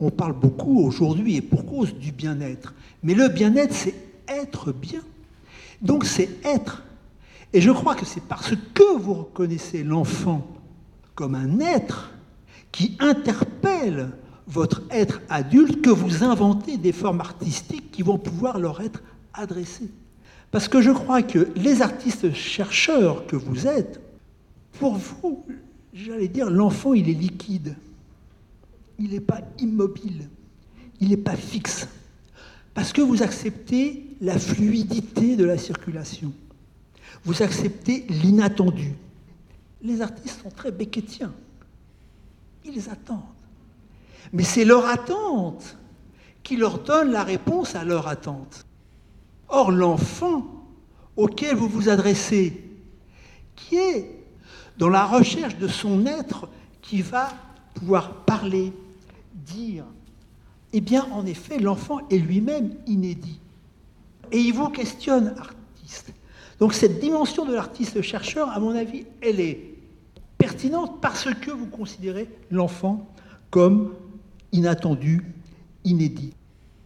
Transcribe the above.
on parle beaucoup aujourd'hui et pour cause du bien-être. Mais le bien-être, c'est être bien. Donc c'est être. Et je crois que c'est parce que vous reconnaissez l'enfant comme un être qui interpelle votre être adulte que vous inventez des formes artistiques qui vont pouvoir leur être adressées. Parce que je crois que les artistes chercheurs que vous êtes, pour vous, j'allais dire, l'enfant, il est liquide. Il n'est pas immobile. Il n'est pas fixe. Parce que vous acceptez la fluidité de la circulation. Vous acceptez l'inattendu. Les artistes sont très béquetiens. Ils attendent. Mais c'est leur attente qui leur donne la réponse à leur attente. Or, l'enfant auquel vous vous adressez, qui est dans la recherche de son être, qui va pouvoir parler, dire, eh bien, en effet, l'enfant est lui-même inédit. Et il vous questionne, artiste. Donc cette dimension de l'artiste-chercheur, à mon avis, elle est pertinente parce que vous considérez l'enfant comme inattendu, inédit.